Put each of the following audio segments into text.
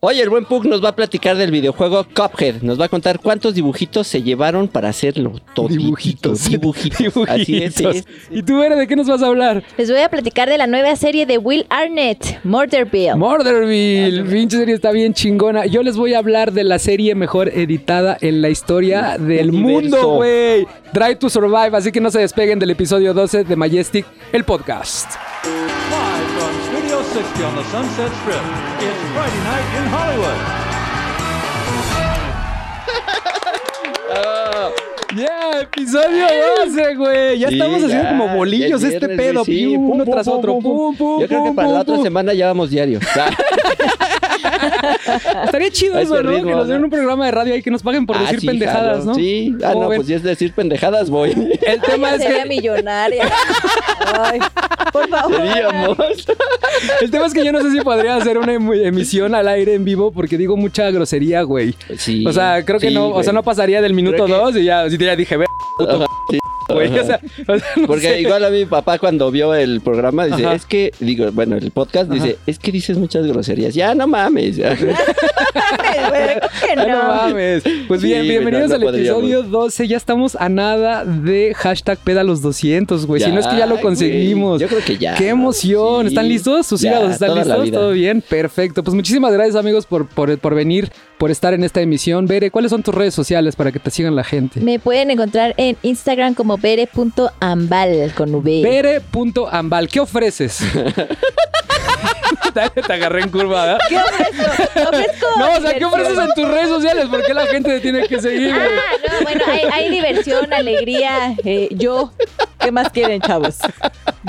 Oye, el buen Pug nos va a platicar del videojuego Cuphead. Nos va a contar cuántos dibujitos se llevaron para hacerlo todo. Dibujitos. Dibujitos. Así es, sí, Dibujitos. ¿Y tú, Vera, de qué nos vas a hablar? Les voy a platicar de la nueva serie de Will Arnett, Murderville. Murderville, pinche serie está bien chingona. Yo les voy a hablar de la serie mejor editada en la historia del mundo, güey. Drive to Survive, así que no se despeguen del episodio 12 de Majestic, el podcast. Live from Studio 60 on the Sunset Strip, it's Friday night in Hollywood. Yeah, episodio 12, güey. Ya Sí, estamos haciendo ya, como bolillos este pedo. sí. Pum, uno pum, tras pum, otro. pum, Pum, pum, Yo creo que pum, para la pum, otra semana ya vamos diario. Estaría chido eso, ¿no? ritmo, que nos den un programa de radio ahí que nos paguen por Ah, decir sí, pendejadas. ¿no? Sí. Ah, ¿Cómo no, ven? pues si es decir pendejadas, voy. El tema Ay, es sería que millonaria. Ay, por favor. Seríamos. el tema es que yo no sé si podría hacer una em- emisión al aire en vivo porque digo mucha grosería, güey. Sí. O sea, creo que Sí, no, o sea, no pasaría del minuto que- dos y ya, si ya dije, ve, Ajá, sí. Güey. O sea, o sea, no Porque sé. igual a mi papá cuando vio el programa dice, Ajá. es que, digo, bueno, el podcast dice, es que dices muchas groserías. Ya, no mames. Que Ah, no no. mames. Pues bien, Sí, bienvenidos no, al episodio 12. Ya estamos a nada de hashtag peda los 200, güey. si no es que ya lo güey. conseguimos. Yo creo que ya. ¡Qué emoción! Sí. ¿Están listos? ¿Sus Ya, hígados están toda la listos? vida. ¿Todo bien? Perfecto. Pues muchísimas gracias, amigos, por, por, por venir, por estar en esta emisión. Bere, ¿cuáles son tus redes sociales para que te sigan la gente? Me pueden encontrar en Instagram como bere.ambal con V. Bere.ambal, ¿qué ofreces? te, te agarré en curva, ¿verdad? ¿Qué ofrezco? Ofrezco No, o sea, ¿qué ofreces en tus redes sociales? ¿Por qué la gente te tiene que seguir? güey? Ah, no, bueno, hay, hay diversión, alegría, eh, yo. ¿Qué más quieren, chavos?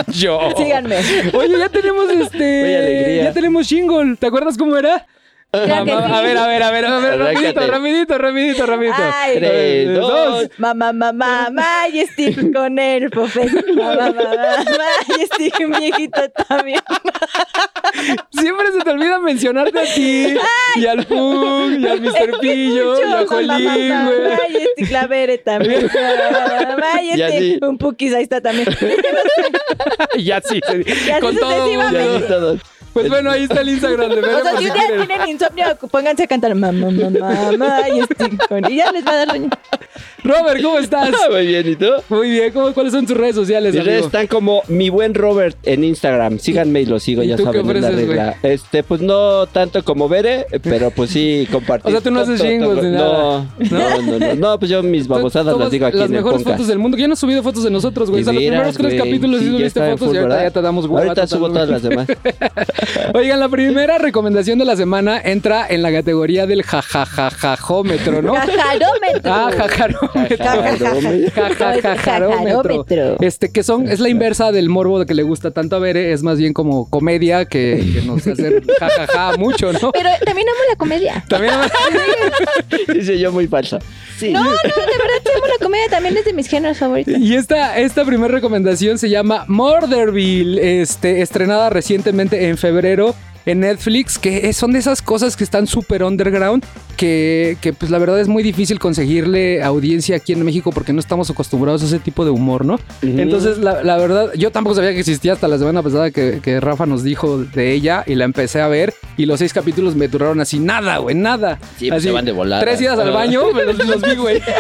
Yo. Síganme. Oye, ya tenemos este. Muy alegría. Ya tenemos jingle. ¿Te acuerdas cómo era? Sí. A ver, a ver, a ver, a ver, rapidito, rapidito, rapidito, rapidito. Ay. Tres, dos. Mamá, mamá, Majestic con el profe. Mamá, mamá, Majestic, mi hijito también. Siempre se te olvida mencionarte a ti, y al Pug, y al Mr. Pillo, y a Jolín, güey. Majestic, la Bere también. Majestic, un Pukis, ahí está también. Y así, con todo todos. Pues bueno, ahí está el Instagram de Bere, O sea, si quieren. tienen insomnio, pónganse a cantar mamá, mamá, Majestic. con- Y ya les va a dar sueño. Robert, ¿cómo estás? Muy bien, ¿y tú? Muy bien, ¿cómo- ¿cuáles son tus redes sociales, Mis redes están como mi buen Robert en Instagram. Síganme y lo sigo, ¿Y ya tú qué saben, la ofreces, regla. Este, pues no tanto como Bere, pero pues sí compartir. O sea, tú no haces jingles ni no, nada. No, no, no, no, pues yo mis babosadas las digo aquí Las en el mejores podcast. fotos del mundo. Ya no has subido fotos de nosotros, güey. O sea, los primeros tres güey. capítulos sí, subiste fotos full, y ahorita ¿verdad? ya te damos hueva. Ahorita subo todas las demás. Oigan, la primera recomendación de la semana entra en la categoría del jajajajómetro, ¿no? Cajarómetro. Ah, jajarómetro. Jajarómetro. Este, que son, es la inversa del morbo de que le gusta tanto a Bere, es más bien como comedia que, que nos hace jajaja mucho, ¿no? Pero también amo la comedia. También Dice yo muy falsa. Sí. No, no, de verdad sí amo la comedia. También es de mis géneros favoritos. Y esta, esta primera recomendación se llama Murderville, este, estrenada recientemente en febrero en Netflix, que son de esas cosas que están súper underground, que, que pues la verdad es muy difícil conseguirle audiencia aquí en México porque no estamos acostumbrados a ese tipo de humor, ¿no? Entonces, la, la verdad, yo tampoco sabía que existía hasta la semana pasada que, que Rafa nos dijo de ella y la empecé a ver y los seis capítulos me duraron así, nada, güey, nada. Sí, pues así, se van de volada. Tres idas al baño, me los, vi, güey.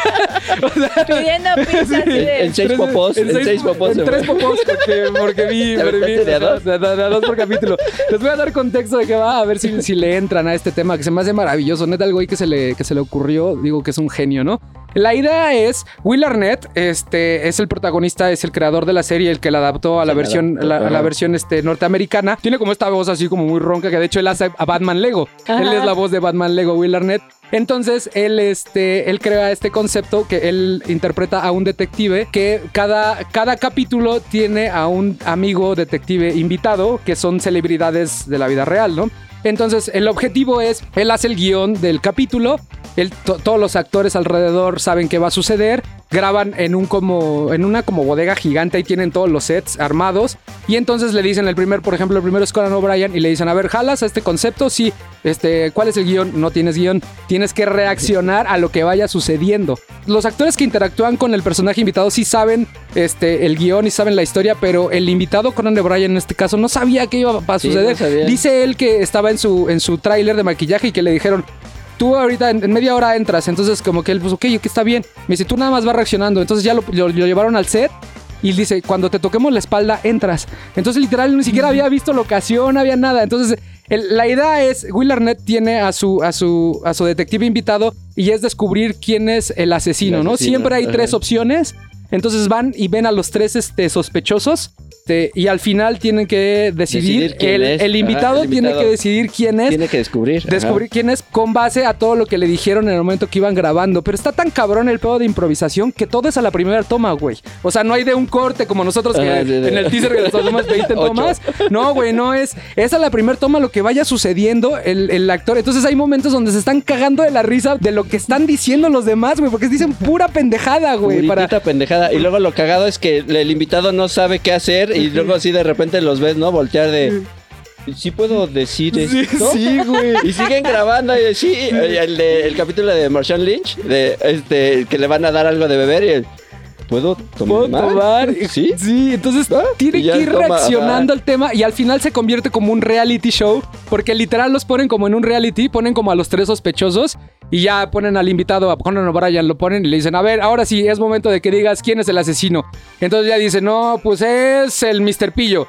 O sea, Pidiendo pizza de... En seis Tres- popós, en seis popós. En tres popós, porque, porque vi, ¿Te porque vi de a dos? de, de- a dos por capítulo. Les voy a dar contexto de qué va, a ver si, si le entran a este tema, que se me hace maravilloso. Neta, el güey que se le, que se le ocurrió, digo que es un genio, ¿no? La idea es, Will Arnett este, es el protagonista, es el creador de la serie, el que la adaptó a la versión, adaptó, la, a la versión este, norteamericana. Tiene como esta voz así como muy ronca, que de hecho él hace a Batman Lego. Ajá. Él es la voz de Batman Lego, Will Arnett. Entonces, él, este, él crea este concepto que él interpreta a un detective que cada, cada capítulo tiene a un amigo detective invitado que son celebridades de la vida real, ¿no? Entonces, el objetivo es, él hace el guion del capítulo él, to- todos los actores alrededor saben qué va a suceder. Graban en un como en una como bodega gigante y tienen todos los sets armados y entonces le dicen el primer, por ejemplo, el primero es Conan O'Brien y le dicen, "A ver, jalas a este concepto, sí, este, ¿cuál es el guion? No tienes guion, tienes que reaccionar a lo que vaya sucediendo." Los actores que interactúan con el personaje invitado sí saben este el guion y saben la historia, pero el invitado Conan O'Brien en este caso no sabía qué iba a Sí, suceder. no. Dice él que estaba en su en su tráiler de maquillaje y que le dijeron tú ahorita en, en media hora entras. Entonces, como que él, pues, ok, que está bien. Me dice, tú nada más vas reaccionando. Entonces ya lo, lo- lo llevaron al set. Y dice, cuando te toquemos la espalda, entras. Entonces, literal, ni siquiera había visto locación, no había nada. Entonces, el- la idea es, Will Arnett tiene a su, a, su, a su detective invitado y es descubrir quién es el asesino, El ¿no? asesino, Siempre hay tres opciones. Entonces van y ven a los tres este, sospechosos. Este, y al final tienen que decidir, Decidir quién el, es. el invitado tiene que decidir quién es Tiene que descubrir. ajá. descubrir quién es con base a todo lo que le dijeron en el momento que iban grabando. Pero está tan cabrón el pedo de improvisación que todo es a la primera toma, güey. O sea, no hay de un corte como nosotros que Ah, en el teaser que nos tomamos 20 Ocho. tomas. No, güey, no es. Es a la primera toma lo que vaya sucediendo el, el actor. Entonces hay momentos donde se están cagando de la risa de lo que están diciendo los demás, güey, porque dicen pura pendejada, güey. Para... Puritita pendejada. Y luego lo cagado es que el invitado no sabe qué hacer y luego así de repente los ves, ¿no? Voltear de... ¿Sí puedo decir esto? sí, güey. Y siguen grabando y sí, el, de- el capítulo de Marshall Lynch, de este, que le van a dar algo de beber y él, ¿puedo ¿Puedo tomar? tomar? Sí. Sí, entonces tiene Y ya que ir toma, reaccionando ajá. al tema y al final se convierte como un reality show, porque literal los ponen como en un reality, ponen como a los tres sospechosos y ya ponen al invitado, a Conan O'Brien, lo ponen y le dicen, a ver, ahora sí, es momento de que digas quién es el asesino. Entonces ya dicen, no, pues es el Mr. Pillo.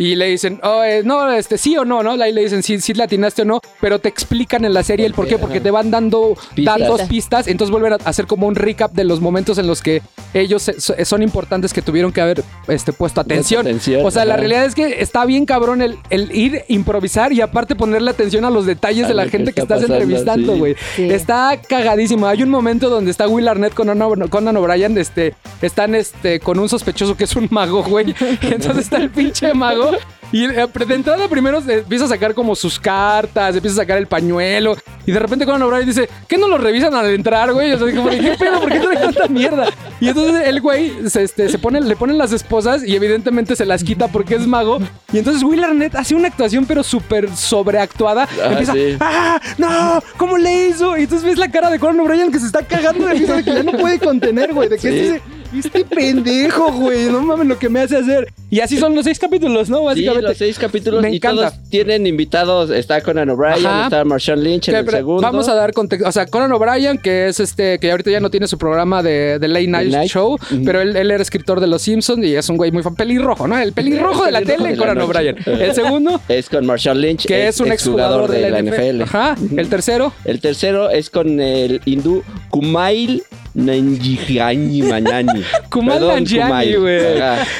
Y le dicen, oh, eh, no, este, sí o no, ¿no? Ahí le dicen, sí, sí la atinaste o no, pero te explican en la serie el por qué, porque te van dando Pistas. datos, pistas, entonces vuelven a hacer como un recap de los momentos en los que ellos se- son importantes que tuvieron que haber este, puesto atención. atención, O sea, la realidad es que está bien cabrón el, el ir improvisar y aparte ponerle atención a los detalles A de la que gente que, está estás pasando, entrevistando, sí. güey. Sí. Está cagadísimo. Hay un momento donde está Will Arnett con Conan, Conan O'Brien, este, están este, con un sospechoso que es un mago, güey. Y entonces está el pinche mago. Y eh, de entrada primero empieza a sacar como sus cartas, empieza a sacar el pañuelo. Y de repente Conan O'Brien dice, ¿qué no lo revisan al entrar, güey? O sea, como, ¿qué pedo? ¿Por qué trae tanta mierda? Y entonces el güey se, este, se pone, le ponen las esposas y evidentemente se las quita porque es mago. Y entonces Will Arnett hace una actuación pero súper sobreactuada. Ah, empieza, sí. ¡ah! ¡No! ¿Cómo le hizo? Y entonces ves la cara de Conan O'Brien que se está cagando de risa de que ya no puede contener, güey. De que Sí. dice, este pendejo, güey. No mames lo que me hace hacer. Y así son los seis capítulos, ¿no? Sí, Básicamente. los seis capítulos Me y encanta. todos tienen invitados. Está Conan O'Brien, está Marshall Lynch en el segundo. Vamos a dar contexto. O sea, Conan O'Brien, que es este, que ahorita ya no tiene su programa de, de Late Night, Night. Show, pero él, él era escritor de Los Simpsons y es un güey muy fan. Pelirrojo, ¿no? El pelirrojo de la Pelirrojo tele, de la Conan. O'Brien. El segundo, Es con Marshall Lynch, que es un exjugador de la NFL. Ajá. El tercero, El tercero es con el hindú Kumail Nanjiani Manani. Perdón, Nanjiani, güey.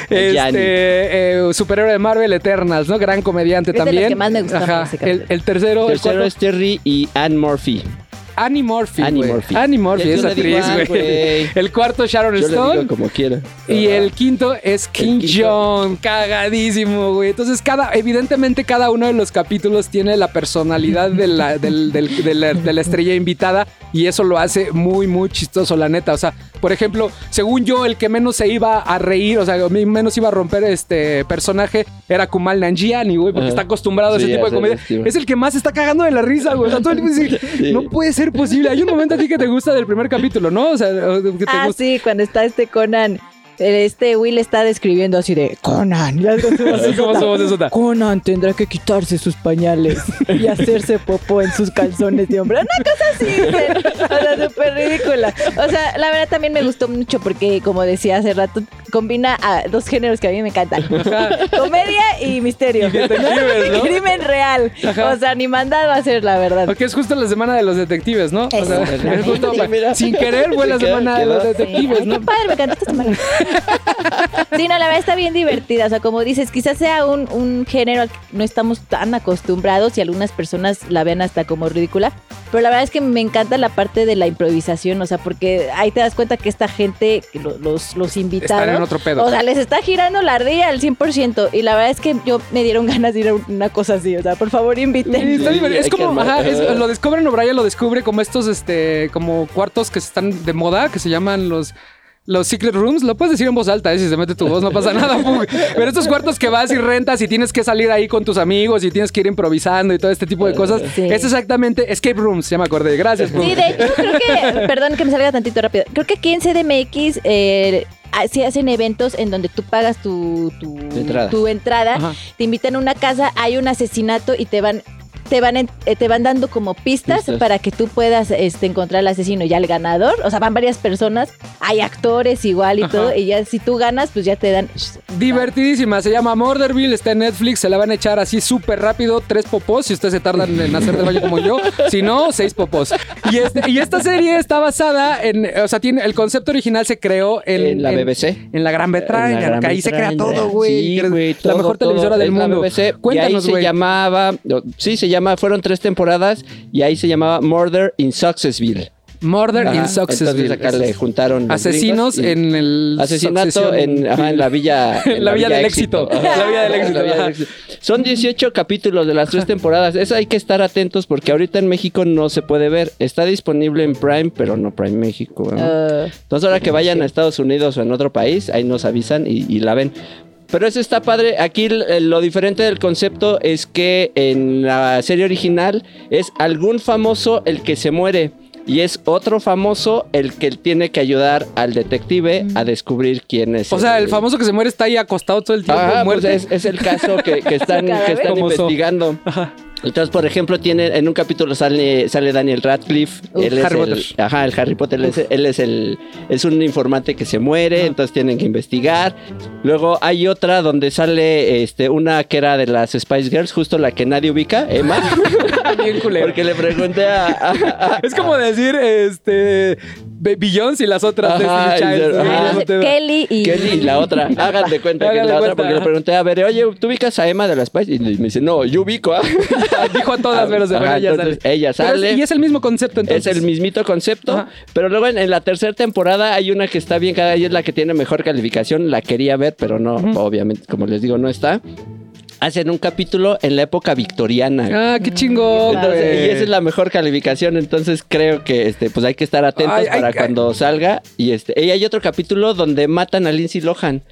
Este, eh, superhéroe de Marvel Eternals, ¿no? Gran comediante Es de los también. que más me gustan Ajá. ese El, el tercero, El el tercero es Terry y Ann Murphy. Annie Murphy. Annie güey. Murphy. Annie Murphy, es actriz, güey. El cuarto, Sharon Yo le Stone. digo como quiera. Y el quinto es King quinto. John, cagadísimo, güey. Entonces, cada, evidentemente, cada uno de los capítulos tiene la personalidad de la, del- del- de la- de la estrella invitada y eso lo hace muy, muy chistoso, la neta. O sea, por ejemplo, según yo, el que menos se iba a reír, o sea, menos iba a romper este personaje era Kumal Nanjiani, güey, porque Ajá. está acostumbrado a ese Sí, tipo de comedia. Es el que más se está cagando de la risa, güey. O sea, todo el tiempo dice, Sí. no puede ser posible. Hay un momento a ti que te gusta del primer capítulo, ¿no? O sea, o que te Ah, gusta. sí, cuando está este Conan. Este Will está describiendo así de Conan. Así, como su. Conan tendrá que quitarse sus pañales y hacerse popó en sus calzones de hombre. Una cosa así, o sea, súper ridícula. O sea, la verdad también me gustó mucho porque, como decía hace rato, combina a dos géneros que a mí me encantan. Comedia y misterio. Y detectives, ¿no? Y crimen real. Ajá. O sea, ni mandado a hacer, la verdad. Porque es justo la semana de los detectives, ¿no? O sea, es justo Mira. sin querer fue la semana de los detectives, Ay, ¿no? Qué padre, me encantó esta semana. Sí, no, la verdad está bien divertida. O sea, como dices, quizás sea un, un género al que no estamos tan acostumbrados y algunas personas la vean hasta como ridícula. pero la verdad es que me encanta la parte de la improvisación, o sea, porque ahí te das cuenta que esta gente, los, los invitados, Están en otro pedo. o sea, les está girando la ardilla al 100%, y la verdad es que yo me dieron ganas de ir a una cosa así, o sea, por favor Sí, inviten. está Sí, divertido. es como, ajá, es- lo descubren, O'Brien lo descubre como estos, este, como cuartos que están de moda, que se llaman los... Los secret rooms, lo puedes decir en voz alta, ¿eh? si se mete tu voz no pasa nada. Pug. Pero estos cuartos que vas y rentas y tienes que salir ahí con tus amigos y tienes que ir improvisando y todo este tipo de cosas. Sí. Es exactamente Escape Rooms, ya me acordé. Gracias, Pug. Sí, de hecho, creo que, perdón que me salga tantito rápido. Creo que aquí en CDMX eh, ah, sí hacen eventos en donde tú pagas tu, tu, Entrada. tu entrada, Ajá. te invitan a una casa, hay un asesinato y te van te van en- eh, te van dando como pistas, Pistas. para que tú puedas este, encontrar al asesino y al ganador. O sea, van varias personas, hay actores igual y Ajá. todo, y ya si tú ganas, pues ya te dan. Divertidísima, se llama Murderville, está en Netflix, se la van a echar así súper rápido, tres popos, si ustedes se tardan en hacer del baño como yo, si no, seis popos. Y, este, y esta serie está basada en, o sea, tiene, el concepto original se creó en, En la BBC. En la Gran Bretaña, En la Gran que ahí se crea todo, güey. Sí, la mejor todo. televisora del mundo. BBC, y ahí se güey. llamaba, sí, se llama, fueron tres temporadas y ahí se llamaba Murder in Successville. Murder in Successville. Entonces acá le juntaron Asesinos en el Asesinato en, ajá, en la villa. En la villa del éxito. Ajá. La villa del éxito, La villa del ajá. éxito. Son 18 capítulos de las tres temporadas. Eso hay que estar atentos porque ahorita en México no se puede ver. Está disponible en Prime, pero no Prime México. ¿no? Ah, Entonces ahora que vayan a Estados Unidos o en otro país, ahí nos avisan y, y la ven. Pero eso está padre. Aquí lo diferente del concepto es que en la serie original es algún famoso el que se muere. Y es otro famoso el que tiene que ayudar al detective a descubrir quién es. O sea, el famoso que se muere está ahí acostado todo el tiempo, Ajá, pues muerto. es, es el caso que, que están, que investigando. Entonces, por ejemplo, tiene en un capítulo sale, sale Daniel Radcliffe. Él es Harry el, Potter. Ajá, el Harry Potter. Él es, él es el es un informante que se muere, entonces tienen que investigar. Luego hay otra donde sale este una que era de las Spice Girls, justo la que nadie ubica, Emma. Bien culero. Porque le pregunté a, a- a- Es como decir, este, Beyoncé y las otras Ajá, Destiny Child. Kelly y. Kelly y la otra. Hagan de cuenta que es la otra, porque le pregunté, a ver, oye, ¿tú ubicas a Emma de las Spice? Y me dice, no, yo ubico a. Dijo a todas, pero se Ajá, bueno, ella entonces, sale. ella Pero es- sale. y es el mismo concepto, entonces. Es el mismito concepto, Ajá. pero luego en, en la tercera temporada hay una que está bien cada y es la que tiene mejor calificación. La quería ver, pero no, obviamente, como les digo, no está. Hacen un capítulo en la época victoriana. Ah, qué chingón, Entonces, y esa es la mejor calificación, entonces creo que este, pues hay que estar atentos Ay, para ay. cuando salga. Y este, y hay otro capítulo donde matan a Lindsay Lohan.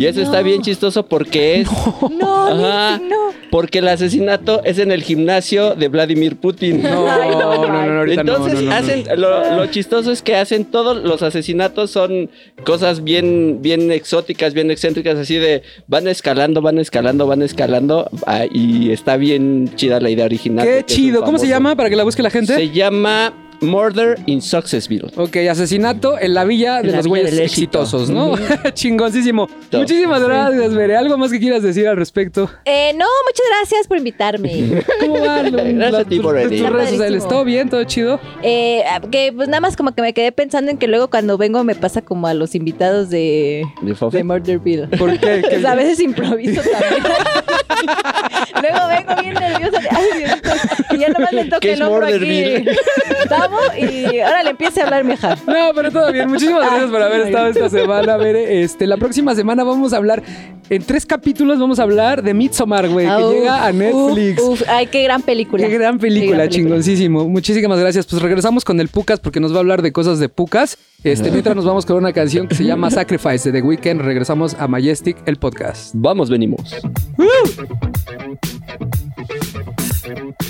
Y eso está bien chistoso porque es. No, Ajá. No. Porque el asesinato es en el gimnasio de Vladimir Putin. No, no, no, no, no, ahorita no, Entonces no, no, no. hacen lo, lo chistoso es que hacen todos los asesinatos son cosas bien bien exóticas, bien excéntricas así de van escalando, van escalando, van escalando ah, y está bien chida la idea original. Qué chido. ¿Cómo se llama para que la busque la gente? Se llama Murder in Successville. Ok, asesinato en la villa de En los güeyes exitosos, ¿no? Chingoncísimo. Todo. Muchísimas gracias, Bere. ¿Algo más que quieras decir al respecto? Eh, no, muchas gracias por invitarme. ¿Cómo va? lo- Gracias la- a ti por tus venir. redes sociales? Padrísimo. ¿Todo bien? ¿Todo chido? Eh, que pues nada más como que me quedé pensando en que luego cuando vengo me pasa como a los invitados de, ¿De de Murderville. ¿Por qué? ¿Qué- Pues a veces improviso también. luego vengo bien nerviosa. de, Ay, Diosito, y ya nomás me toca ¿Qué es el hombro aquí. Murderville? Y ahora le empiece a hablar mi hija. No, pero todo bien. Muchísimas gracias por haber estado esta semana. Bere. Este, la próxima semana vamos a hablar, en tres capítulos vamos a hablar de Midsommar, güey, que Ah, uf, llega a Netflix. Uf, uf, ay, qué gran película. Qué gran película, chingoncísimo. Muchísimas gracias. Pues regresamos con el Pucas porque nos va a hablar de cosas de Pucas. Este, mientras nos vamos con una canción que se llama Sacrifice de The Weeknd. Regresamos a Majestic, el podcast. Vamos, venimos. I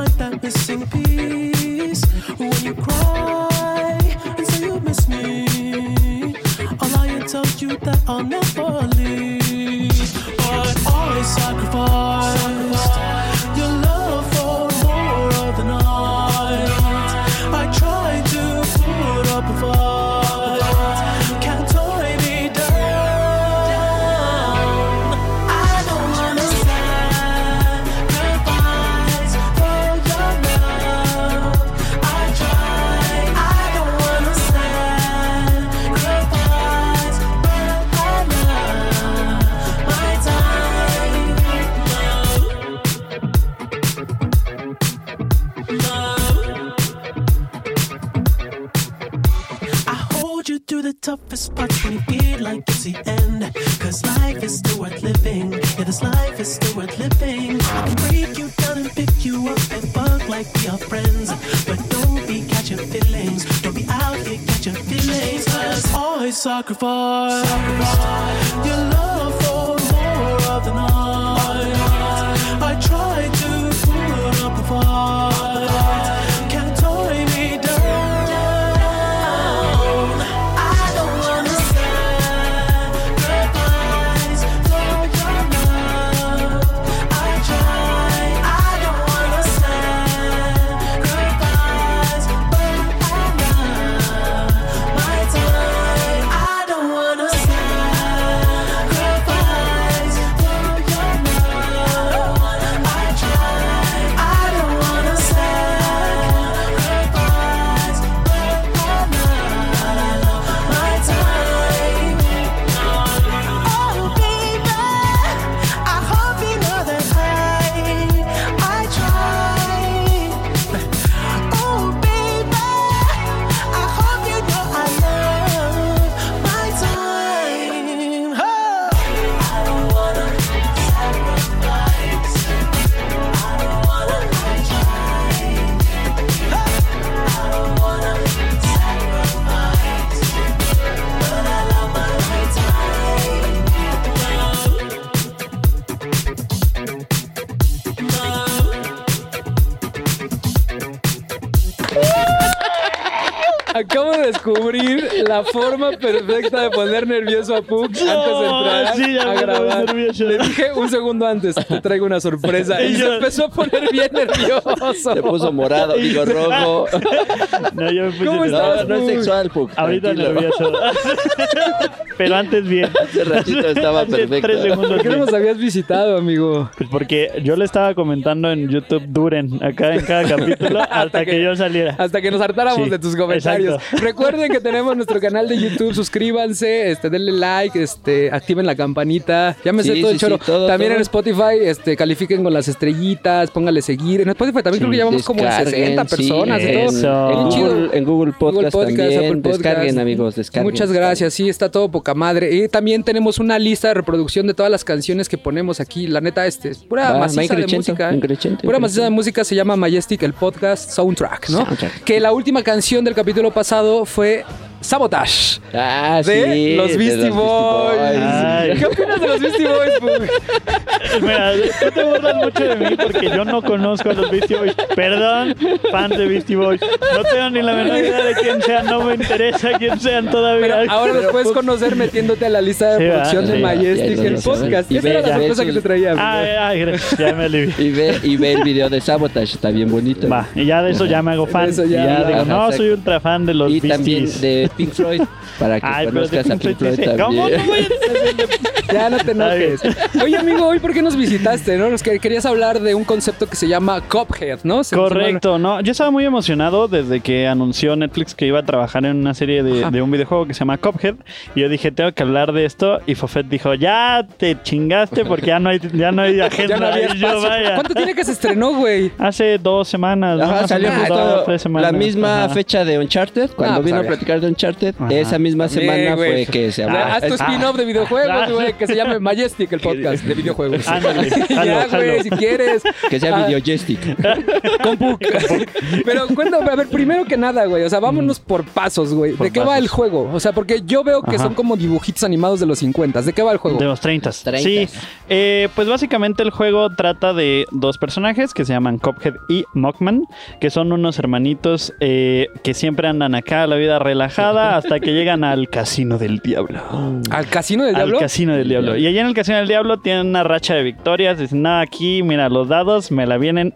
Find that missing piece. When you cry and say you miss me, I'll lie and tell you that I'll never leave. But I sacrificed sacrifice, la forma perfecta de poner nervioso a Puck antes de entrar sí, ya a grabar. nervioso. Le dije un segundo antes, te traigo una sorpresa. Y Y se empezó a poner bien nervioso. Se puso morado, digo rojo. No, yo me puse ¿Cómo nervioso. estás? No, no es sexual, Puck. Ahorita tranquilo. nervioso. Pero antes bien. Hace ratito estaba Hace perfecto. tres segundos ¿Por qué no nos habías visitado, amigo? Pues porque yo le estaba comentando en YouTube Duren, acá en cada capítulo, hasta, que, que- yo saliera. Hasta que nos hartáramos Sí, de tus comentarios. exacto. Recuerden que tenemos nuestro canal de YouTube. Suscríbanse, este, denle like, este, activen la campanita. Ya me sé Sí, todo el sí, sí, choro. todo, también todo. en Spotify, este, califiquen con las estrellitas, póngale seguir. En Spotify también creo que llevamos como Descarguen, 60 sí, personas y en, todo. En. Google, en Google Podcast, Google Podcast, también. Apple Podcast. Descarguen, amigos, descarguen. Muchas gracias, sí, está todo poca madre. Y también tenemos una lista de reproducción de todas las canciones que ponemos aquí. La neta, este, es pura maciza Mike de música. ¿eh? Pura maciza de música se llama Majestic, el podcast Soundtrack, ¿no? Soundtrack. Que la última canción del capítulo pasado fue Sabotage. Ah, De sí. los de Beastie Boys. Ay. ¿Qué opinas de los Beastie Boys, Pug? Mira, tú te burlas mucho de mí porque yo no conozco a los Beastie Boys. Perdón, fans de Beastie Boys. No tengo ni la menor idea de quién sean, no me interesa quién sean todavía. Pero ahora los puedes conocer metiéndote a la lista de Sí, reproducción ¿verdad? de Sí, Majestic, el podcast. Y Esa ve- era la sorpresa que te traía. amigo. Ay, ay, gracias, ya me alivié. Y ve, y ve el video de Sabotage, está bien bonito. Va, y ya de eso ya me hago fan. eso y ya- ya, digo, Ajá, no, exacto. soy ultra fan de los y también Beasties. de Pink Floyd, para que Ay, conozcas a Pink Floyd, Floyd sí, sí. ¿Cómo también. no a Ya no te enojes. Oye, amigo, hoy por qué nos visitaste, ¿no? Nos que- querías hablar de un concepto que se llama Cuphead, ¿no? Se- Correcto, no. Yo estaba muy emocionado desde que anunció Netflix que iba a trabajar en una serie de, un videojuego que se llama Cuphead. Y yo dije, tengo que hablar de esto. Y Fofet dijo, ya te chingaste porque ya no hay, ya no hay agenda. No había Y yo, espacio. vaya. ¿Cuánto tiene que se estrenó, güey? Hace dos semanas. Ajá, salió dos, tres semanas. la misma Ajá. fecha de Uncharted, cuando Ah, pues, vino a platicar de Uncharted, Ajá. esa misma semana Bien, fue que se habló. Haz tu ah, spin-off de videojuegos, ah. güey, que se llame Majestic, el podcast de videojuegos. Ándale, ya, güey, si quieres. que sea Ah, Videojestic. Pero cuéntame, a ver, primero que nada, güey, o sea, vámonos por pasos, güey. ¿De qué va el juego? O sea, porque yo veo que Ajá. son como dibujitos animados de los 50. ¿De qué va el juego? De los 30. 30. Sí, eh, pues básicamente el juego trata de dos personajes que se llaman Cophead y Mockman, que son unos hermanitos eh, que siempre andan acá a la vida relajada hasta que llegan al casino del diablo. ¿Al casino del Al diablo? casino del diablo. Y allá en el casino del diablo tienen una racha de victorias. Dicen, no, aquí, mira, los dados me la vienen.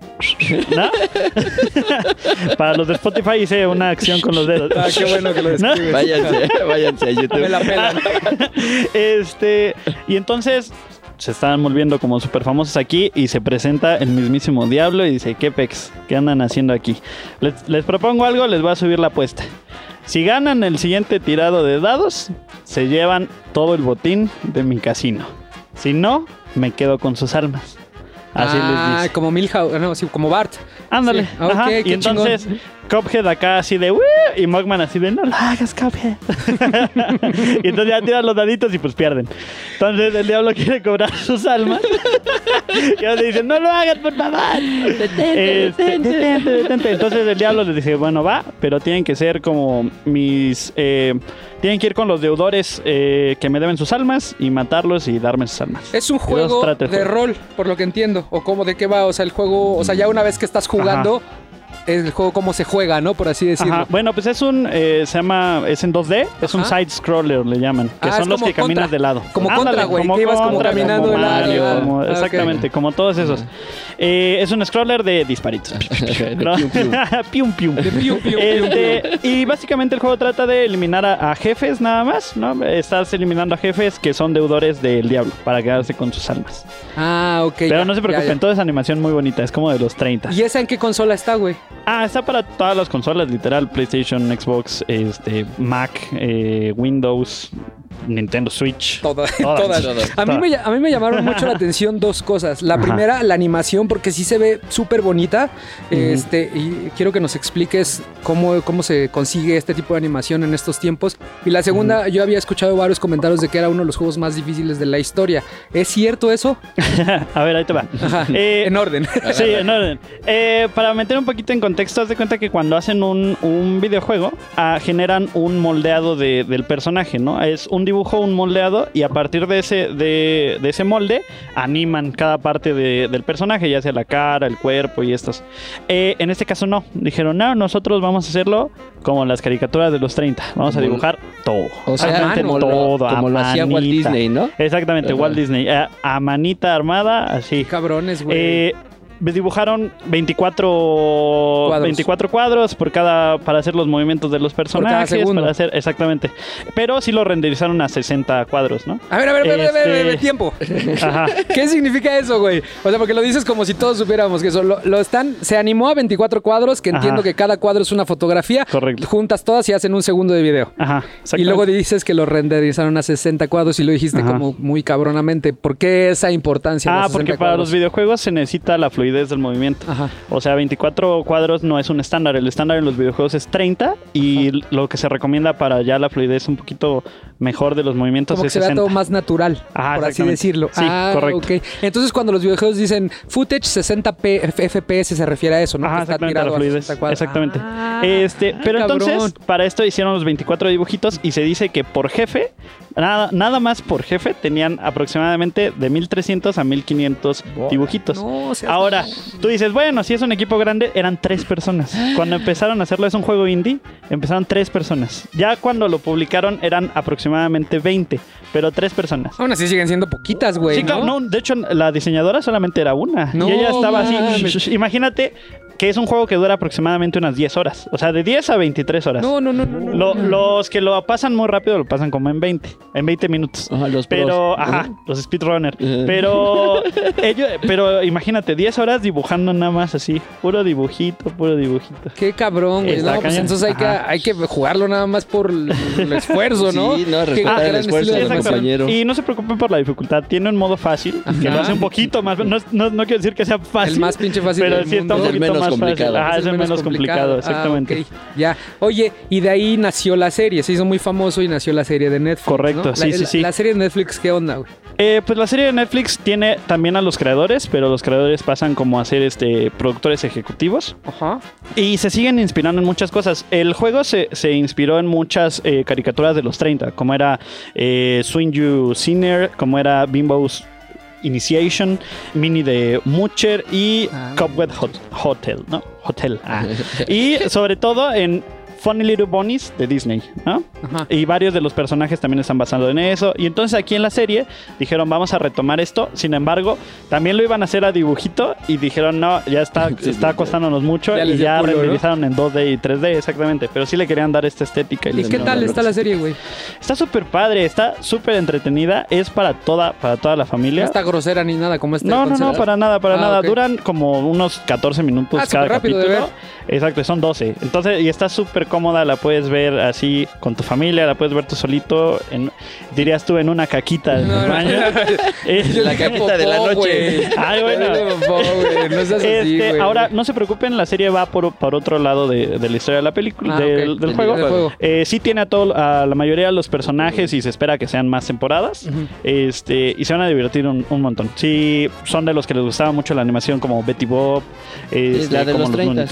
¿No? Para los de Spotify hice una acción con los dedos. Ah, qué bueno que lo ¿No? describes. Váyanse, váyanse a YouTube. Me la pelan. Este, y entonces se están volviendo como súper famosos aquí y se presenta el mismísimo diablo y dice, ¿qué pex? ¿Qué andan haciendo aquí? Les, les propongo algo, les voy a subir la apuesta. Si ganan el siguiente tirado de dados, se llevan todo el botín de mi casino. Si no, me quedo con sus almas. Así ah, les dice. como Milhouse, no, sí, como Bart. Ándale. Sí. Ah, Ajá. y entonces Cuphead acá así de y Mogman así de no lo hagas Cuphead. y entonces ya tiran los daditos y pues pierden. Entonces el diablo quiere cobrar sus almas. y ellos le dicen, no lo hagas, por favor. Este, detente, detente. Entonces el diablo les dice, bueno, va, pero tienen que ser como mis... eh, tienen que ir con los deudores eh, que me deben sus almas y matarlos y darme sus almas. Es un juego de juego. rol, por lo que entiendo. O cómo de qué va, o sea, el juego, o sea, ya una vez que estás jugando, el juego cómo se juega, ¿no? Por así decirlo. Ajá. Bueno, pues es un, eh, se llama, es en 2D, es un Ajá. side scroller le llaman, que Ah, son los como que caminas Contra. de lado. Como Ándale, Contra, güey, que ibas como Contra, caminando como de lado, Mario, como- Ah, exactamente, como todos esos. Eh, es un scroller de disparitos. ¿no? pium, pium. De pium, pium, pium, Este, y básicamente el juego trata de eliminar a, a jefes nada más, ¿no? Estás eliminando a jefes que son deudores del diablo para quedarse con sus almas. Ah, ok. Pero ya, no se preocupen, ya. toda esa animación muy bonita, es como de los 30. ¿Y esa en qué consola está, güey? Ah, está para todas las consolas, literal, PlayStation, Xbox, este, Mac, eh, Windows, Nintendo Switch. Todas. Todas. todas. Todas. A, mí me, a mí me llamaron mucho la atención dos cosas. La Ajá. primera, la animación, porque sí se ve súper bonita. este, y quiero que nos expliques cómo, cómo se consigue este tipo de animación en estos tiempos. Y la segunda, yo había escuchado varios comentarios de que era uno de los juegos más difíciles de la historia. ¿Es cierto eso? A ver, ahí te va. Ajá. Eh, en orden. Sí, en orden. Eh, para meter un poquito en contexto, haz de cuenta que cuando hacen un, un videojuego, ah, generan un moldeado de- del personaje, ¿no? Es un dibujo, un moldeado, y a partir de ese, de, de ese molde, animan cada parte de- del personaje, ya sea la cara, el cuerpo y estos. Eh, en este caso no. Dijeron, no, nosotros vamos a hacerlo como las caricaturas de los 30. Vamos a dibujar todo. O sea, Absolutamente como lo, todo, a como lo hacía Walt. Disney, ¿no? Exactamente, Ajá. Walt Disney. eh, a manita armada, así. Cabrones, güey. Eh, me dibujaron 24 Cuadros. 24 cuadros por cada para hacer los movimientos de los personajes, para hacer exactamente. Pero sí lo renderizaron a 60 cuadros, ¿no? a ver, a ver, a ver, a ver, a ver, a ver, este- tiempo. Ajá. ¿Qué significa eso, güey? O sea, porque lo dices como si todos supiéramos que eso. Lo, lo están, se animó a 24 cuadros, que entiendo Ajá. que cada cuadro es una fotografía. Correcto. Juntas todas y hacen un segundo de video. Ajá. Y luego dices que lo renderizaron a 60 cuadros y lo dijiste Ajá. como muy cabronamente. ¿Por qué esa importancia? de Ah, los 60 porque para cuadros? los videojuegos se necesita la fluidez del movimiento. Ajá. O sea, 24 cuadros no es un estándar. El estándar en los videojuegos es 30 y lo que se recomienda para ya la fluidez un poquito mejor de los movimientos Como que es se vea 60. todo más natural, Ajá, por así decirlo. Sí, ah, correcto. Entonces, cuando los videojuegos dicen footage 60p FPS, se refiere a eso, ¿no? Ajá, Que está exactamente, a la a fluidez. 60. Exactamente. Ah, este, pero cabrón. entonces, para esto hicieron los 24 dibujitos y se dice que por jefe, nada, nada más por jefe, tenían aproximadamente de 1300 a 1500 dibujitos. No, seas Ahora, tú dices, bueno, si es un equipo grande, eran tres personas. Cuando empezaron a hacerlo, es un juego indie, empezaron tres personas. Ya cuando lo publicaron eran aproximadamente 20, pero tres personas. Aún así siguen siendo poquitas, güey. Sí, claro, no, de hecho la diseñadora solamente era una. No y ella estaba así. mames. sh- sh- Imagínate que es un juego que dura aproximadamente unas 10 horas. O sea, de 10 a 23 horas. No, no, no, no. no, Lo- no. los que lo pasan muy rápido lo pasan como en 20, en 20 minutos. Ajá, los Pero, pros. ajá, los speedrunners. Ajá. Pero, ellos, pero imagínate, 10 horas dibujando nada más así. Puro dibujito, puro dibujito. Qué cabrón, güey. No, pues entonces hay que, Ajá. hay que jugarlo nada más por el, el esfuerzo, ¿no? Sí, no, respetar el gran esfuerzo estilo de de los animación. compañeros. Y no se preocupen por la dificultad. Tiene un modo fácil, que lo hace un poquito más. No, no, no quiero decir que sea fácil. El más pinche fácil Pero del sí está un mundo. Es el poquito menos más fácil. complicado. Ajá, es el menos complicado, exactamente. Ah, ok. Ya. Oye, y de ahí nació la serie. Se hizo muy famoso y nació la serie de Netflix. Correcto, ¿no? sí, La- sí, sí. La serie de Netflix, ¿qué onda, güey? Eh, pues la serie de Netflix tiene también a los creadores, pero los creadores pasan como a ser este, productores ejecutivos Ajá. y se siguen inspirando en muchas cosas. El juego se, se inspiró en muchas eh, caricaturas de los 30, como era eh, Swing You Sinner, como era Bimbo's Initiation, Mini de Mucher y Ah. Cobweb Hot- Hotel, ¿no? Hotel. ah. y sobre todo en Funny Little Bunnies de Disney, ¿no? Ajá. Y varios de los personajes también están basados en eso. Y entonces aquí en la serie dijeron, vamos a retomar esto. Sin embargo, también lo iban a hacer a dibujito y dijeron, no, ya está, está costándonos mucho. Ya y ya culo, ¿no? renderizaron en 2D y 3D, exactamente. Pero sí le querían dar esta estética. ¿Y les qué tal está la serie, güey? Está súper padre, está súper entretenida. Es para toda, para toda la No familia. está grosera ni nada como este No, no, no, para nada, para Ah, nada. Duran como unos 14 minutos Ah, cada de capítulo. Exacto, son 12. Entonces, y está súper cómoda, la puedes ver así con tu familia, la puedes ver tú solito, en, dirías tú en una caquita del No, no. baño. Es- La caquita de la noche. Ay, bueno. Este, ahora, no se preocupen, la serie va por, por otro lado de, de la historia de la película, Ah, del, ok. del Del juego. Eh, sí tiene a, todo, a la mayoría de los personajes y se espera que sean más temporadas. este, y se van a divertir un, un montón. Sí, son de los que les gustaba mucho la animación como Betty Bob, este, la de como los los,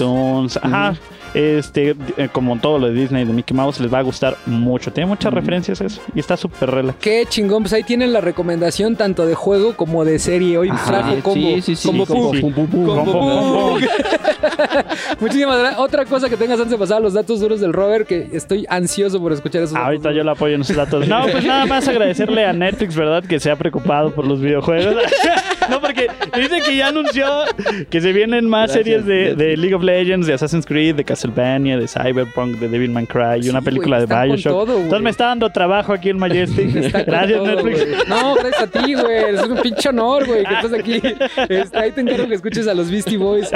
films. Mm-hmm. Este, eh, como todo lo de Disney, de Mickey Mouse, les va a gustar mucho. Tiene muchas referencias eso. Y está súper relax. Qué chingón, pues ahí tienen la recomendación tanto de juego como de serie. Hoy trajo combo. Muchísimas gracias. Otra cosa que tengas antes de pasar los datos duros del Robert, que estoy ansioso por escuchar esos datos Ahorita yo le apoyo en esos datos. No, pues nada más agradecerle a Netflix, ¿verdad? Que se ha preocupado por los videojuegos. no, porque dice que ya anunció que se vienen más Gracias, series de. League of Legends, de Assassin's Creed, de Castlevania, de Cyberpunk, de Devil May Cry y Sí, una película de Bioshock. todo. Entonces me está dando trabajo aquí en Majestic. Gracias, todo, Netflix. No, gracias a ti, güey. Es un pinche honor, güey, que estás aquí. Este, ahí te encargo que escuches a los Beastie Boys.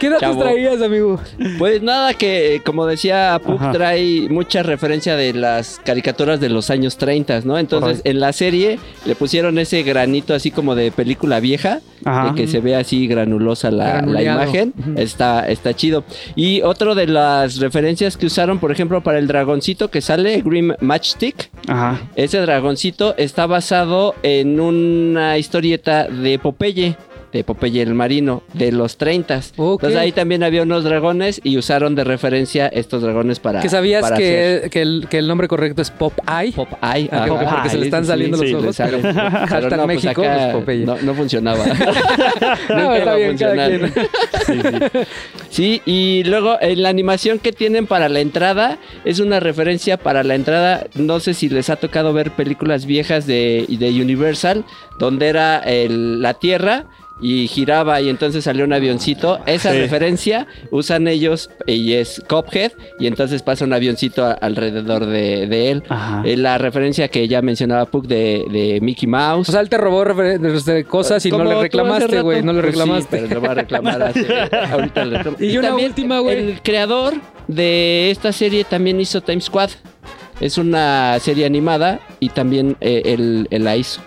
¿Qué datos Chavo. traías, amigo? Pues nada, que eh, como decía Puck, Ajá. trae mucha referencia de las caricaturas de los años 30, ¿no? Entonces, en la serie le pusieron ese granito así como de película vieja, Ajá. de que se ve así granulosa la, imagen. Está, está chido. Y otro de las referencias que usaron, por ejemplo, para el dragoncito que sale, Grim Matchstick. Ajá. Ese dragoncito está basado en una historieta de Popeye. De Popeye el Marino, de los 30. Ok. Entonces ahí también había unos dragones y usaron de referencia estos dragones para. Que sabías para hacer que, que, el, que el nombre correcto es Pop Eye. Pop Eye. Ah, ajá. porque- se le están saliendo los sí, ojos. salen. Pero no, pues México, acá pues, Popeye. no, no funcionaba. No, está iba a bien, cada. Sí, y luego en la animación que tienen para la entrada es una referencia para la entrada. No sé si les ha tocado ver películas viejas de, de Universal, donde era el- la Tierra y giraba y entonces salió un avioncito. Esa Sí. referencia usan ellos y es Cophead y entonces pasa un avioncito a- alrededor de, de él. Ajá. Eh, la referencia que ya mencionaba Puck de, de Mickey Mouse. O sea, él te robó cosas y no le reclamaste, güey. No le Pues sí, reclamaste. pero lo va a reclamar hace- ahorita le reclamo. Y una última, güey. El creador de esta serie también hizo Time Squad. Es una serie animada y también eh, él, él la hizo.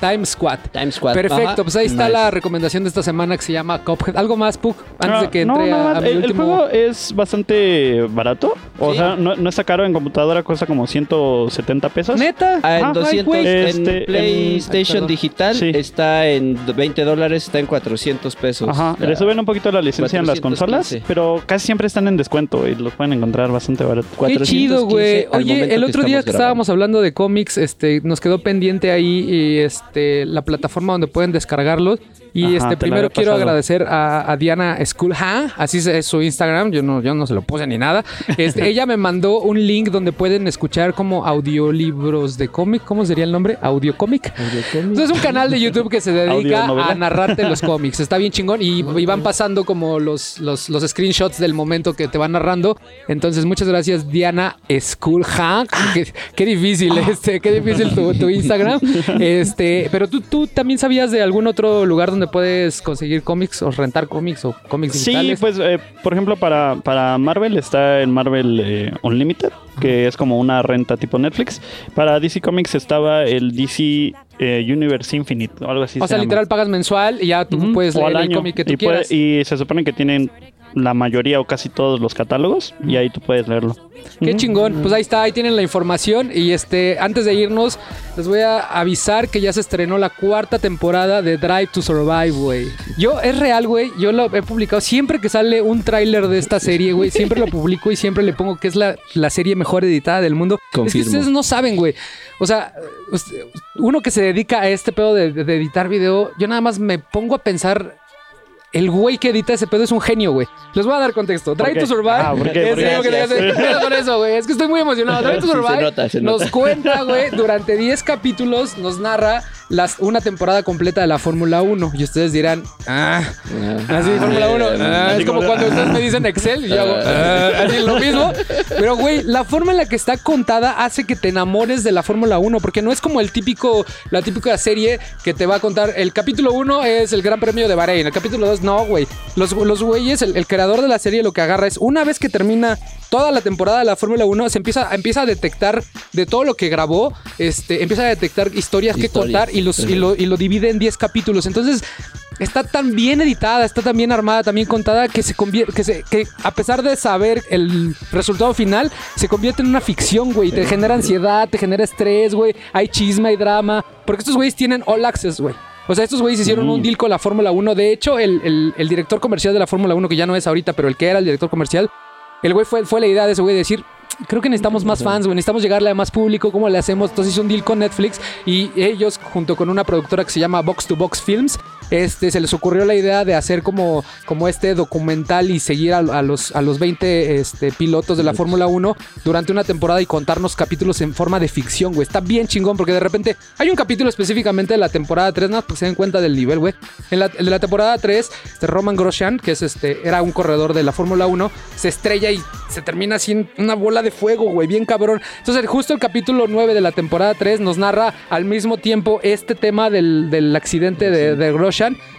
Time Squad. Time Squad. Perfecto, Ajá. pues ahí está Nice. la recomendación de esta semana que se llama Cuphead. ¿Algo más, Puck? Antes Ah, de que no, entre a, más. a mi el, juego es bastante barato. O Sí. sea, no, no está caro en computadora, cuesta como 170 pesos. ¿Neta? Ah, en Ay, 200 güey. Este, en PlayStation digital Sí. está en 20 dólares, está en 400 pesos. Ajá, La- le suben un poquito la licencia en las 415. consolas, pero casi siempre están en descuento y los pueden encontrar bastante barato. Qué 415 chido, güey. Oye, el otro día que estábamos hablando de cómics, este, nos quedó pendiente ahí y, este, la plataforma donde pueden descargarlos. Y Ajá, este, primero quiero agradecer a, a Diana Schoolha, así es su Instagram, yo no, yo no se lo puse ni nada. Este, ella me mandó un link donde pueden escuchar como audiolibros de cómic, ¿cómo sería el nombre? Audiocómic. Entonces es un canal de YouTube que se dedica a narrarte los cómics. Está bien chingón y, y van pasando como los, los, los screenshots del momento que te van narrando. Entonces muchas gracias Diana Schoolha. Qué, qué difícil este, qué difícil tu, tu Instagram. Este, pero tú, tú también sabías de algún otro lugar donde puedes conseguir cómics o rentar cómics o cómics Sí, digitales. pues eh, por ejemplo para, para Marvel está en Marvel eh, Unlimited, que es como una renta tipo Netflix. Para DC Comics estaba el DC eh, Universe Infinite o algo así. o se sea, llama. literal pagas mensual y ya tú puedes o leer al el cómic que tú y, puede- quieras. y se supone que tienen la mayoría o casi todos los catálogos y ahí tú puedes leerlo. Qué chingón. Pues ahí está, ahí tienen la información. Y este, antes de irnos, les voy a avisar que ya se estrenó la cuarta temporada de Drive to Survive, güey. Yo, es real, güey. Yo lo he publicado. Siempre que sale un tráiler de esta serie, güey, siempre lo publico y siempre le pongo que es la, la serie mejor editada del mundo. Es que Confirmo. ustedes no saben, güey. O sea, uno que se dedica a este pedo de, de editar video, yo nada más me pongo a pensar. El güey que edita ese pedo es un genio, güey. Les voy a dar contexto. Drive to Survive. Ah, ¿por qué? es ¿Por qué? que hace- eso, güey. Es que estoy muy emocionado. Drive to Sí, se Survive nota, se nos nota. cuenta, güey, durante 10 capítulos nos narra las, una temporada completa de la Fórmula 1. Y ustedes dirán, ah, así, Fórmula 1. ah, Así es como como- cuando ustedes me dicen Excel y yo hago, ah, así lo mismo. Pero, güey, la forma en la que está contada hace que te enamores de la Fórmula 1, porque no es como el típico, la típica serie que te va a contar. El capítulo 1 es el Gran Premio de Bahrein, el capítulo 2 no, güey. Los, los güeyes, el, el creador de la serie lo que agarra es una vez que termina toda la temporada de la Fórmula 1, se empieza, empieza a detectar de todo lo que grabó, este, empieza a detectar historias, que contar y, los, y, lo, y lo divide en 10 capítulos. Entonces, está tan bien editada, está tan bien armada, tan bien contada, que se convierte, que, se, que a pesar de saber el resultado final, se convierte en una ficción, güey. Te genera ansiedad, te genera estrés, güey. Hay chisme, hay drama. Porque estos güeyes tienen all access, güey. O sea, estos güeyes hicieron un deal con la Fórmula 1. De hecho, el, el- el director comercial de la Fórmula 1, que ya no es ahorita, pero el que era el director comercial, el güey fue, fue la idea de ese güey de decir, creo que necesitamos más fans, güey, necesitamos llegarle a más público, ¿cómo le hacemos? Entonces hizo un deal con Netflix y ellos, junto con una productora que se llama Box to Box Films, este, se les ocurrió la idea de hacer como, como este documental y seguir a, los, a los 20 este, pilotos de la Fórmula 1 durante una temporada y contarnos capítulos en forma de ficción, güey. Está bien chingón porque de repente hay un capítulo específicamente de la temporada 3, nada, para que se den cuenta del nivel, güey. En la, de la temporada 3, este Roman Grosjean, que es este, era un corredor de la Fórmula 1, se estrella y se termina así en una bola de fuego, güey, bien cabrón. Entonces, justo el capítulo 9 de la temporada 3 nos narra al mismo tiempo este tema del, del accidente de, de Grosjean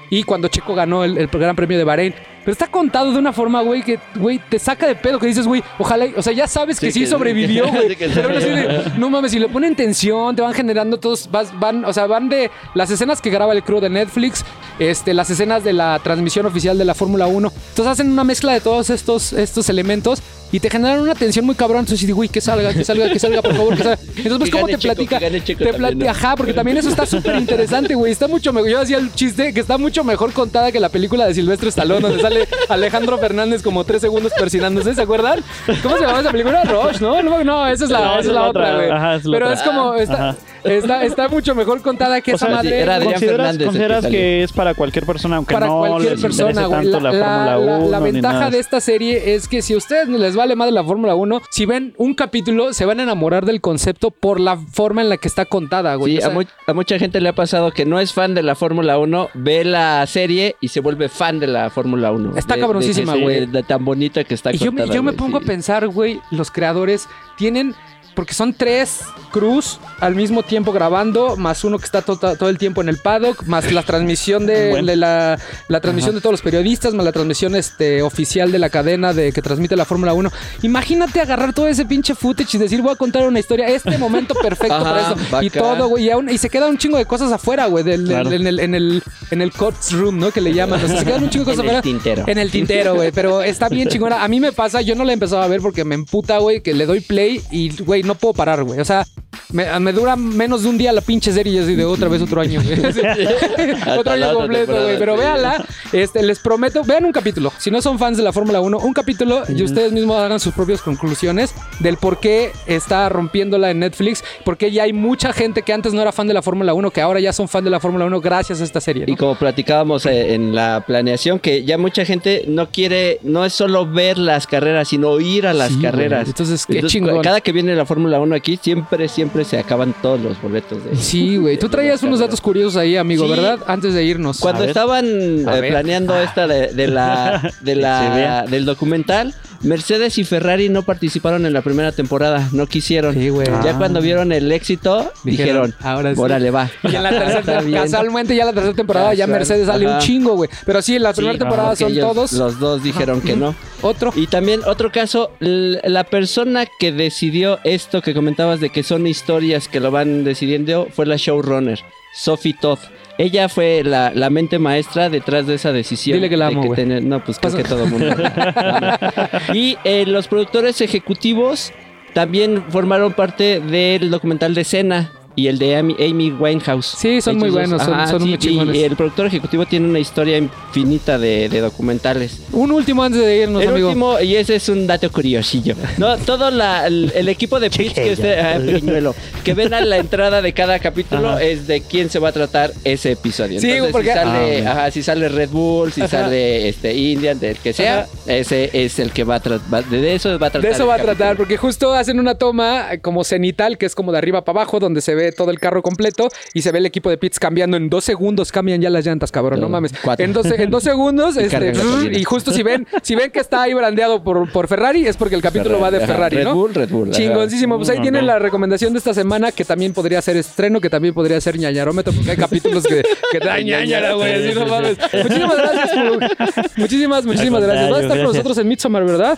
y cuando Checo ganó el, el Gran Premio de Bahrein. Pero está contado de una forma, güey, que, güey, te saca de pedo, que dices, güey, ojalá, o sea, ya sabes que Sí, sí que- sobrevivió, güey. Sí, Pero así de, no mames, si le ponen tensión, te van generando todos, vas- van, o sea, van de las escenas que graba el crew de Netflix, este, las escenas de la transmisión oficial de la Fórmula 1. Entonces hacen una mezcla de todos estos, estos elementos y te generan una tensión muy cabrón. Entonces güey, que salga, que salga, que salga, por favor, que salga. Entonces, pues, ¿cómo te platica? te también, plati- ¿no? Ajá, porque también eso está súper interesante, güey. Está mucho mejor. Yo hacía el chiste que está mucho mejor contada que la película de Silvestre Stallone, donde sale Alejandro Fernández como tres segundos persinándose, ¿se acuerdan? ¿Cómo se llama esa película? Rush, ¿no? No, no, esa es la, No, esa es la otra, güey. Pero otra. es como, está, Ajá. Está, está mucho mejor contada que O esa sea, madre. era ¿Consideras, que consideras salió. que es para cualquier persona, aunque para no cualquier les persona, tanto La, la, la- Fórmula 1 la- ventaja de esta serie es que si a ustedes les vale más de la Fórmula 1, si ven un capítulo, se van a enamorar del concepto por la forma en la que está contada, güey. Sí, O sea, a, mu- a mucha gente le ha pasado que no es fan de la Fórmula 1, ve la serie y se vuelve fan de la Fórmula 1. Está De- cabroncísima, que güey. De tan bonita que está Y yo, me- contada, yo me pongo sí. a pensar, güey, los creadores tienen... Porque son tres crews al mismo tiempo grabando, más uno que está to- todo el tiempo en el paddock, más la transmisión de, Bueno. de la, la transmisión de todos los periodistas, más la transmisión este, oficial de la cadena de que transmite la Fórmula 1. Imagínate agarrar todo ese pinche footage y decir, voy a contar una historia, este momento perfecto Ajá, para eso. Y todo, güey, y, aún- y se queda un chingo de cosas afuera, güey, Claro. en, el, en, el, en el courtroom, ¿no? Que le llaman. O sea, se quedan un chingo de cosas En el afuera. tintero. En el tintero, güey. Pero está bien chingona. A mí me pasa, yo no la he empezado a ver porque me emputa, güey, que le doy play y, güey, no puedo parar, güey. O sea, me, me dura menos de un día la pinche serie y así de otra vez otro año, güey. Otro año completo, güey. Pero véala. Este, les prometo, vean un capítulo. Si no son fans de la Fórmula 1, un capítulo y ustedes mismos hagan sus propias conclusiones del por qué está rompiéndola en Netflix. Porque ya hay mucha gente que antes no era fan de la Fórmula 1, que ahora ya son fan de la Fórmula 1 gracias a esta serie. ¿no? Y como platicábamos eh, en la planeación, que ya mucha gente no quiere, no es solo ver las carreras, sino ir a las Sí, güey. carreras. Entonces, qué chingón. cu- Cada que viene la Fórmula 1 aquí, siempre, siempre se acaban todos los boletos. De, Sí, güey. Tú traías unos datos curiosos ahí, amigo, Sí. ¿verdad? Antes de irnos. Cuando estaban eh, planeando esta de, de la, de la del documental, Mercedes y Ferrari no participaron en la primera temporada, no quisieron. Sí, güey. Ya Ah. cuando vieron el éxito, Dijeron, dijeron, ahora sí. órale va. Y en la tercera, casualmente ya en la tercera temporada ya. Mercedes sale un chingo, güey. Pero sí, en la primera Sí, temporada son ellos- todos. Los dos dijeron que no. Otro. Y también otro caso, la persona que decidió esto que comentabas de que son historias que lo van decidiendo fue la showrunner, Sophie Todd. Ella fue la, la mente maestra detrás de esa decisión. Dile que la de amo, güey. tener- no, pues creo que todo el mundo. y eh, los productores ejecutivos también formaron parte del documental de Cena y el de Amy, Amy Winehouse. Sí, son muy Ellos buenos, son- son muy y- chingones. Y el productor ejecutivo tiene una historia infinita de, de documentales. Un último antes de irnos, El amigo. último, y ese es un dato curiosillo. No, todo la- el, el equipo de pitch que, usted, ah, pequeñuelo, que ven a la entrada de cada capítulo Ajá. es de quién se va a tratar ese episodio. Sí, Entonces, porque- si sale, Ah, ajá, si sale Red Bull, si Ajá. sale este Indian, del que sea, ese es el que va a tratar. De eso va a tratar. De eso va a tratar, capítulo. porque justo hacen una toma como cenital, que es como de arriba para abajo, donde se ve todo el carro completo y se ve el equipo de pits cambiando en dos segundos, cambian ya las llantas, cabrón, no, No, mames. cuatro. En dos, en dos segundos, Y este, y justo si ven, si ven que está ahí brandeado por, por Ferrari, es porque el capítulo va de Ajá, Ferrari, Red ¿no? Bull, Red Bull. Chingoncísimo. Pues ahí tienen la recomendación de esta semana, que también podría ser estreno, que también podría ser ñañarómetro, porque hay capítulos que, que dan ñañara, güey. así no mames. Muchísimas gracias. Muchísimas, muchísimas gracias. Vas a estar con nosotros en Midsommar, ¿verdad?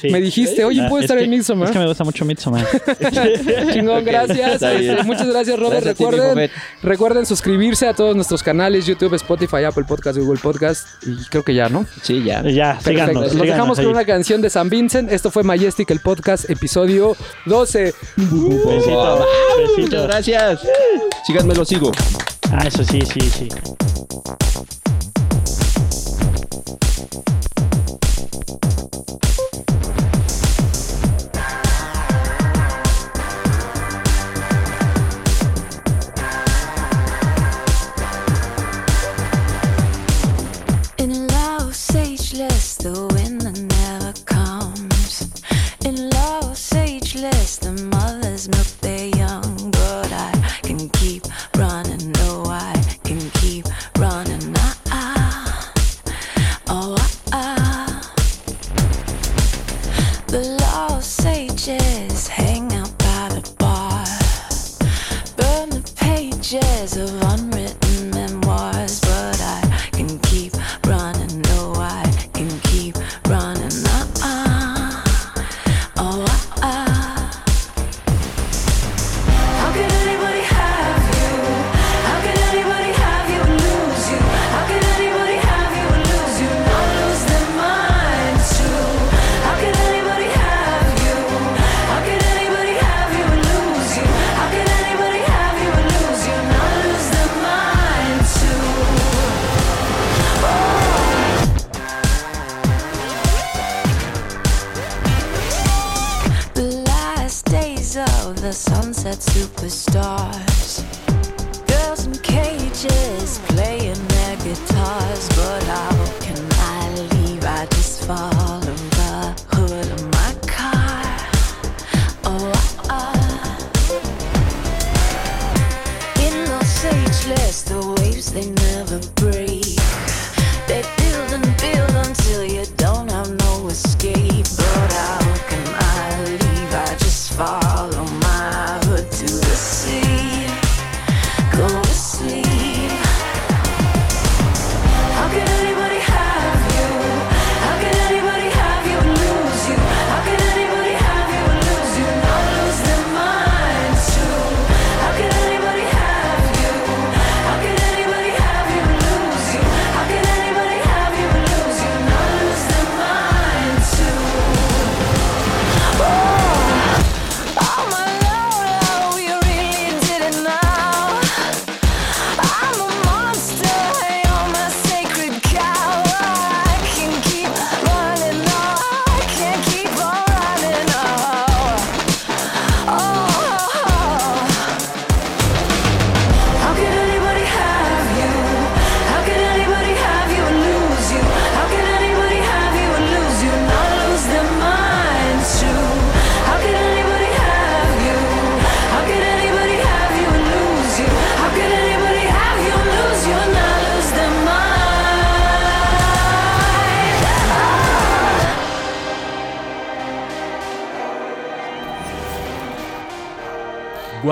Sí. Me dijiste, oye, Ah, ¿puedo es estar que- en Midsommar? Es que me gusta mucho Midsommar. Chingón, gracias. está bien. Este, muchas gracias, Robert. Gracias a ti, recuerden, suscribirse a todos nuestros canales, YouTube, Spotify, Apple Podcast, Google Podcast. Y creo que ya, ¿no? Sí, ya. ya, síganos. Síganos dejamos ahí. con una canción de San Vincent. Esto fue Majestic, el podcast, episodio 12. Besito, Muchas besito. gracias. Síganme, lo sigo. Ah, eso sí, sí, sí.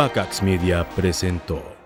Wakax Media presentó